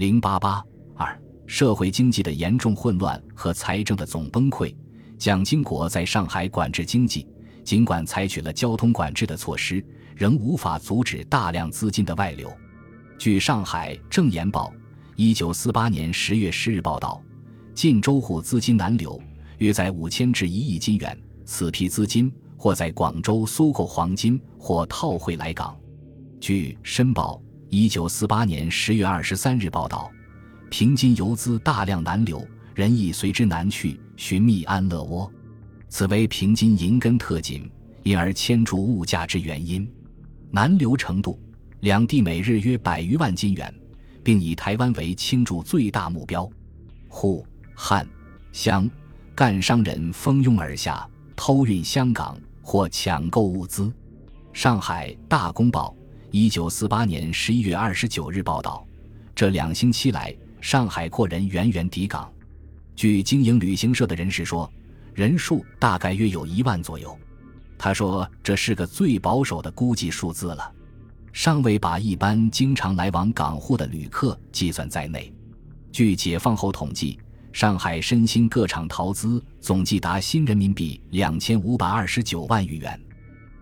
零八八二，社会经济的严重混乱和财政的总崩溃。蒋经国在上海管制经济，尽管采取了交通管制的措施，仍无法阻止大量资金的外流。据上海《正言报》一九四八年十月十日报道，晋州沪资金难流，约在五千至一亿金元。此批资金或在广州搜购黄金，或套汇来港。据《申报》一九四八年十月二十三日报道，平津游资大量南流，人亦随之南去寻觅安乐窝，此为平津银根特紧，因而牵住物价之原因。南流程度，两地每日约百余万金元，并以台湾为倾注最大目标。沪、汉、湘、赣商人蜂拥而下，偷运香港或抢购物资。上海《大公报》。一九四八年十一月二十九日报道，这两星期来，上海货人源源抵港。据经营旅行社的人士说，人数大概约有一万左右。他说这是个最保守的估计数字了，尚未把一般经常来往港沪的旅客计算在内。据解放后统计，上海申鑫各厂逃资总计达新人民币两千五百二十九万余元。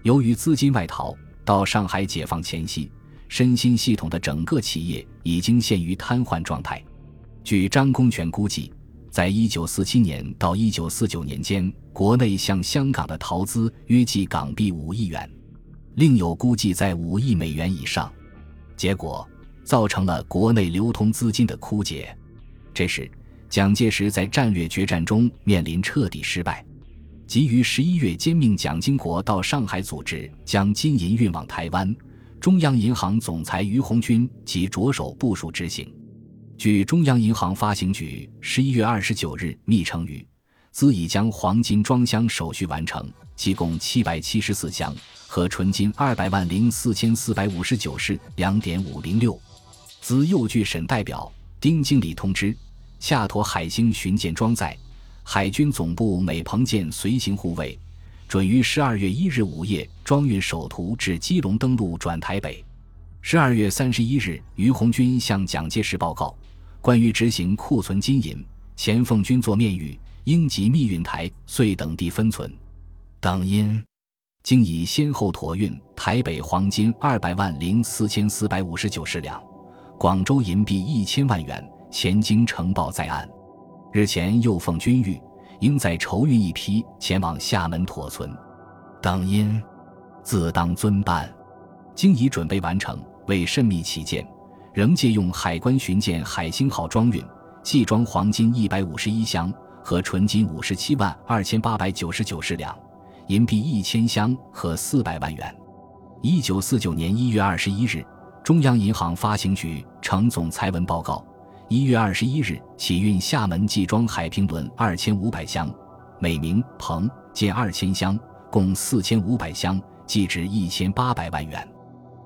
由于资金外逃。到上海解放前夕，身心系统的整个企业已经陷于瘫痪状态。据张公权估计，在一九四七年到一九四九年间，国内向香港的投资约计港币五亿元，另有估计在五亿美元以上。结果造成了国内流通资金的枯竭。这时，蒋介石在战略决战中面临彻底失败。即于十一月兼命蒋经国到上海组织将金银运往台湾，中央银行总裁于鸿钧即着手部署执行。据中央银行发行局十一月二十九日密称于，兹已将黄金装箱手续完成，其共七百七十四箱，和纯金二百万零四千四百五十九式两点五零六。兹又据沈代表丁经理通知，下妥海星巡舰装载。海军总部美鹏舰随行护卫，准于十二月一日午夜装运首图至基隆登陆转台北。十二月三十一日，于红军向蒋介石报告关于执行库存金银，前奉军座面谕，应急密运台遂等地分存。等因经已先后妥运台北黄金二百万零四千四百五十九十两，广州银币一千万元，前经呈报在案。日前又奉军谕，应在筹运一批前往厦门妥存，等因自当遵办。经已准备完成，为慎密起见，仍借用海关巡舰海星号装运，计装黄金一百五十一箱和纯金五十七万二千八百九十九十两，银币一千箱和四百万元。一九四九年一月二十一日，中央银行发行局呈总裁文报告。一月二十一日起运厦门寄装海平轮二千五百箱，美名鹏舰二千箱，共四千五百箱，计值一千八百万元。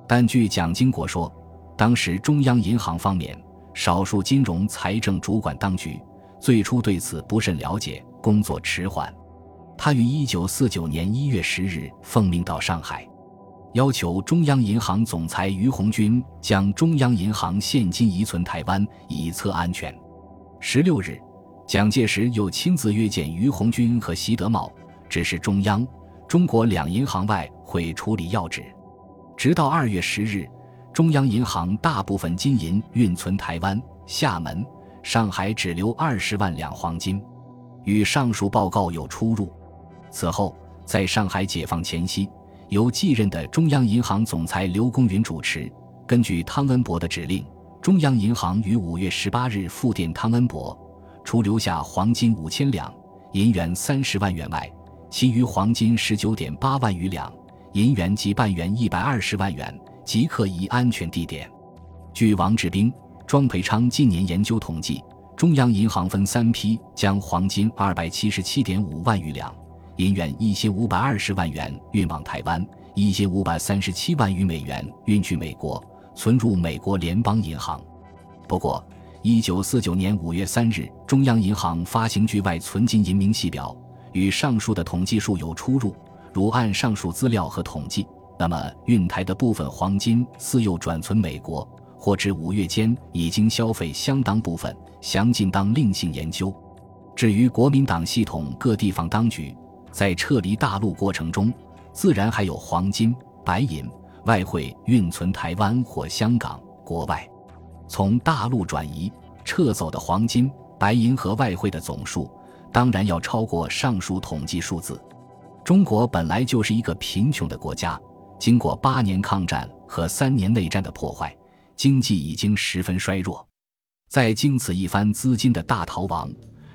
但据蒋经国说，当时中央银行方面少数金融财政主管当局最初对此不甚了解，工作迟缓。他于一九四九年一月十日奉命到上海。要求中央银行总裁于鸿钧将中央银行现金移存台湾，以测安全。十六日，蒋介石又亲自约见于鸿钧和习德茂，指示中央、中国两银行外汇处理要旨。直到二月十日，中央银行大部分金银运存台湾、厦门、上海，只留二十万两黄金，与上述报告有出入。此后，在上海解放前夕。由继任的中央银行总裁刘公云主持。根据汤恩伯的指令，中央银行于五月十八日复电汤恩伯，除留下黄金五千两、银元三十万元外，其余黄金十九点八万余两、银元及半元一百二十万元，即刻移安全地点。据王志兵、庄培昌近年研究统计，中央银行分三批将黄金二百七十七点五万余两。银元一千五百二十万元运往台湾，一千五百三十七万余美元运去美国，存入美国联邦银行。不过，一九四九年五月三日，中央银行发行局外存金银明细表与上述的统计数有出入。如按上述资料和统计，那么运台的部分黄金似又转存美国，或至五月间已经消费相当部分，详尽当另行研究。至于国民党系统各地方当局，在撤离大陆过程中，自然还有黄金、白银、外汇运存台湾或香港、国外。从大陆转移撤走的黄金、白银和外汇的总数，当然要超过上述统计数字。中国本来就是一个贫穷的国家，经过八年抗战和三年内战的破坏，经济已经十分衰弱。在经此一番资金的大逃亡。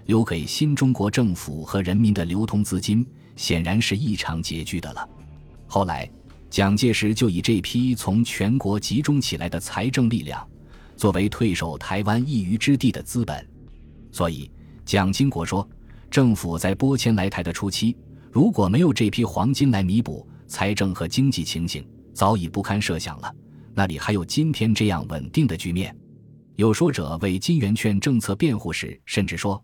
留给新中国政府和人民的流通资金，显然是异常拮据的了。后来，蒋介石就以这批从全国集中起来的财政力量，作为退守台湾一隅之地的资本。所以，蒋经国说，政府在拨迁来台的初期，如果没有这批黄金来弥补，财政和经济情形早已不堪设想了。那里还有今天这样稳定的局面？有说者为金圆券政策辩护时，甚至说。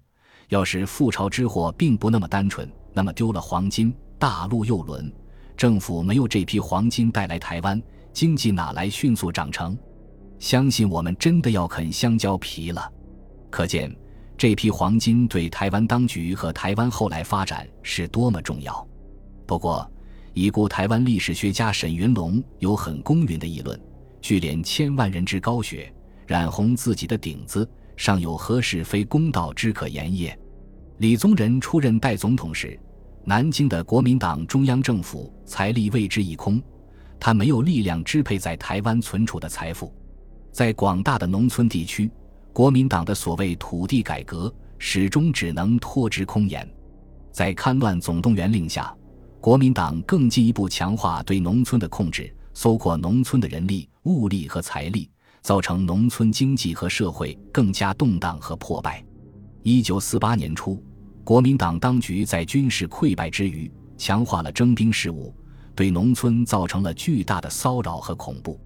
要是覆巢之祸并不那么单纯，那么丢了黄金，大陆又沦，政府没有这批黄金带来台湾，经济哪来迅速长成？相信我们真的要啃香蕉皮了。可见这批黄金对台湾当局和台湾后来发展是多么重要。不过，已故台湾历史学家沈云龙有很公允的议论：聚敛千万人之高学，染红自己的顶子。尚有何事非公道之可言也？李宗仁出任代总统时，南京的国民党中央政府财力为之一空，他没有力量支配在台湾存储的财富，在广大的农村地区，国民党的所谓土地改革始终只能托之空言。在戡乱总动员令下，国民党更进一步强化对农村的控制，搜括农村的人力、物力和财力。造成农村经济和社会更加动荡和破败。一九四八年初，国民党当局在军事溃败之余，强化了征兵事务，对农村造成了巨大的骚扰和恐怖。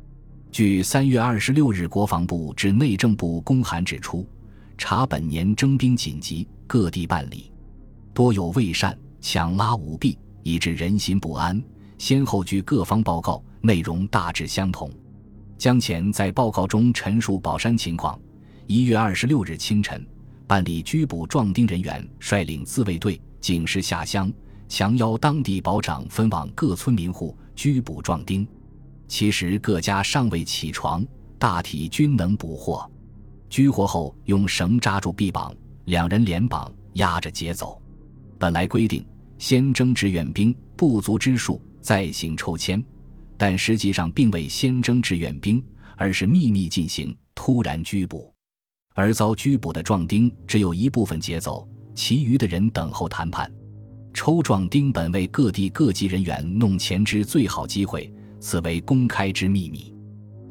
据三月二十六日国防部至内政部公函指出，查本年征兵紧急，各地办理多有未善、强拉舞弊，以致人心不安。先后据各方报告，内容大致相同。江前在报告中陈述宝山情况。一月二十六日清晨，办理拘捕壮丁人员率领自卫队警示下乡，强邀当地保长分往各村民户拘捕壮丁。其实各家尚未起床，大体均能捕获。拘获后用绳扎住臂膀，两人连绑押着劫走。本来规定先征志愿兵，不足之数再行抽签。但实际上并未先征志愿兵，而是秘密进行突然拘捕，而遭拘捕的壮丁只有一部分劫走，其余的人等候谈判。抽壮丁本为各地各级人员弄钱之最好机会，此为公开之秘密。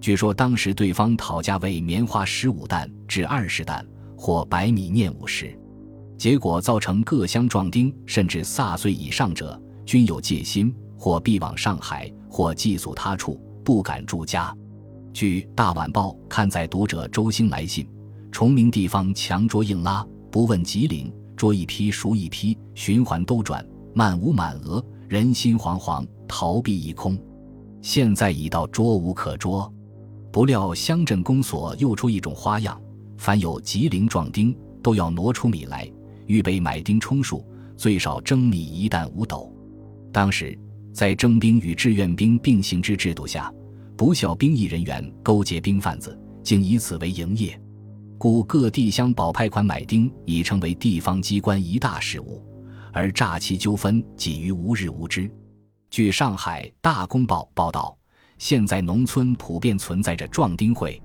据说当时对方讨价为棉花十五担至二十担，或白米面五十，结果造成各乡壮丁甚至卅岁以上者均有戒心，或避往上海。或寄宿他处，不敢住家。据《大晚报》刊载读者周兴来信，崇明地方强捉硬拉，不问吉林，捉一批赎一批，循环兜转，漫无满额，人心惶惶，逃避一空。现在已到捉无可捉，不料乡镇公所又出一种花样：凡有吉林壮丁，都要挪出米来，预备买丁充数，最少征米一担五斗。当时。在征兵与志愿兵并行之制度下，不孝兵役人员勾结兵贩子，竟以此为营业，故各地乡保派款买丁已成为地方机关一大事务，而诈欺纠纷几于无日无之。据上海《大公报》报道，现在农村普遍存在着壮丁会，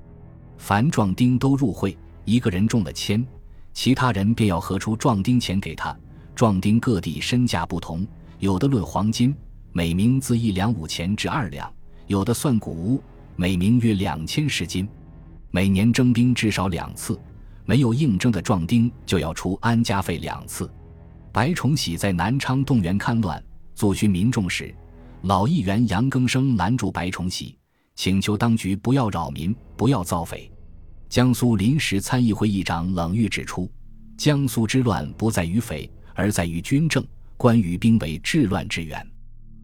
凡壮丁都入会，一个人中了签，其他人便要合出壮丁钱给他。壮丁各地身价不同，有的论黄金。每名自一两五钱至二两，有的算谷物，每名约两千十斤。每年征兵至少两次，没有应征的壮丁就要出安家费两次。白崇禧在南昌动员戡乱，阻寻民众时，老议员杨庚生拦住白崇禧，请求当局不要扰民，不要造匪。江苏临时参议会议长冷玉指出，江苏之乱不在于匪，而在于军政，关于兵为治乱之源。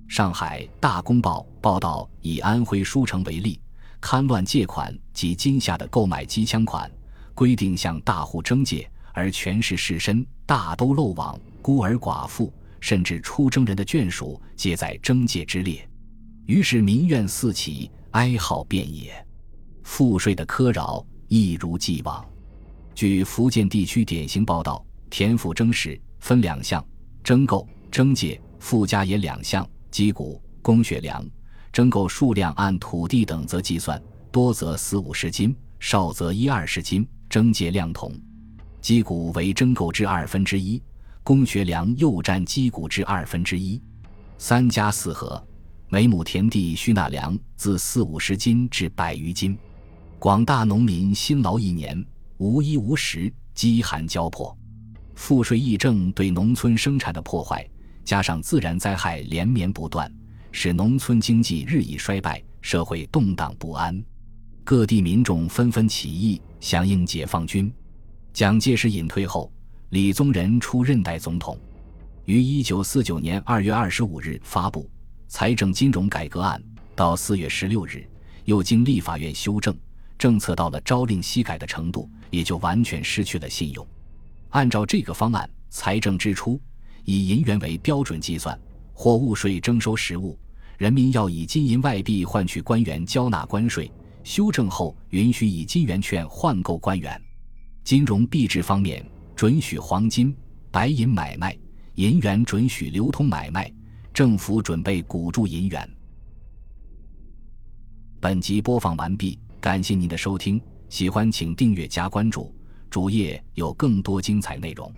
上海《大公报》报道，以安徽舒城为例，勘乱借款及今夏的购买机枪款，规定向大户征借，而权势士绅大都漏网，孤儿寡妇甚至出征人的眷属皆在征借之列，于是民怨四起，哀号遍野，赋税的苛扰一如既往。据福建地区典型报道，田赋征时分两项：征购、征借，附加也两项，击鼓、公学粮。征购数量按土地等则计算，多则四五十斤，少则一二十斤。征借量同，击鼓为征购之二分之一，公学粮又占击鼓之二分之一。三家四合，每亩田地需纳粮自四五十斤至百余斤。广大农民辛劳一年，无衣无食，饥寒交迫。赋税议政对农村生产的破坏，加上自然灾害连绵不断。使农村经济日益衰败，社会动荡不安，各地民众纷纷起义响应解放军。蒋介石隐退后，李宗仁出任代总统，于一九四九年二月二十五日发布《财政金融改革案》，到四月十六日又经立法院修正，政策到了朝令夕改的程度，也就完全失去了信用。按照这个方案，财政支出以银元为标准计算。货物税征收实物，人民要以金银外币换取官员交纳关税。修正后，允许以金圆券换购官员。金融币制方面，准许黄金、白银买卖，银元准许流通买卖。政府准备补助银元。本集播放完毕，感谢您的收听，喜欢请订阅加关注，主页有更多精彩内容。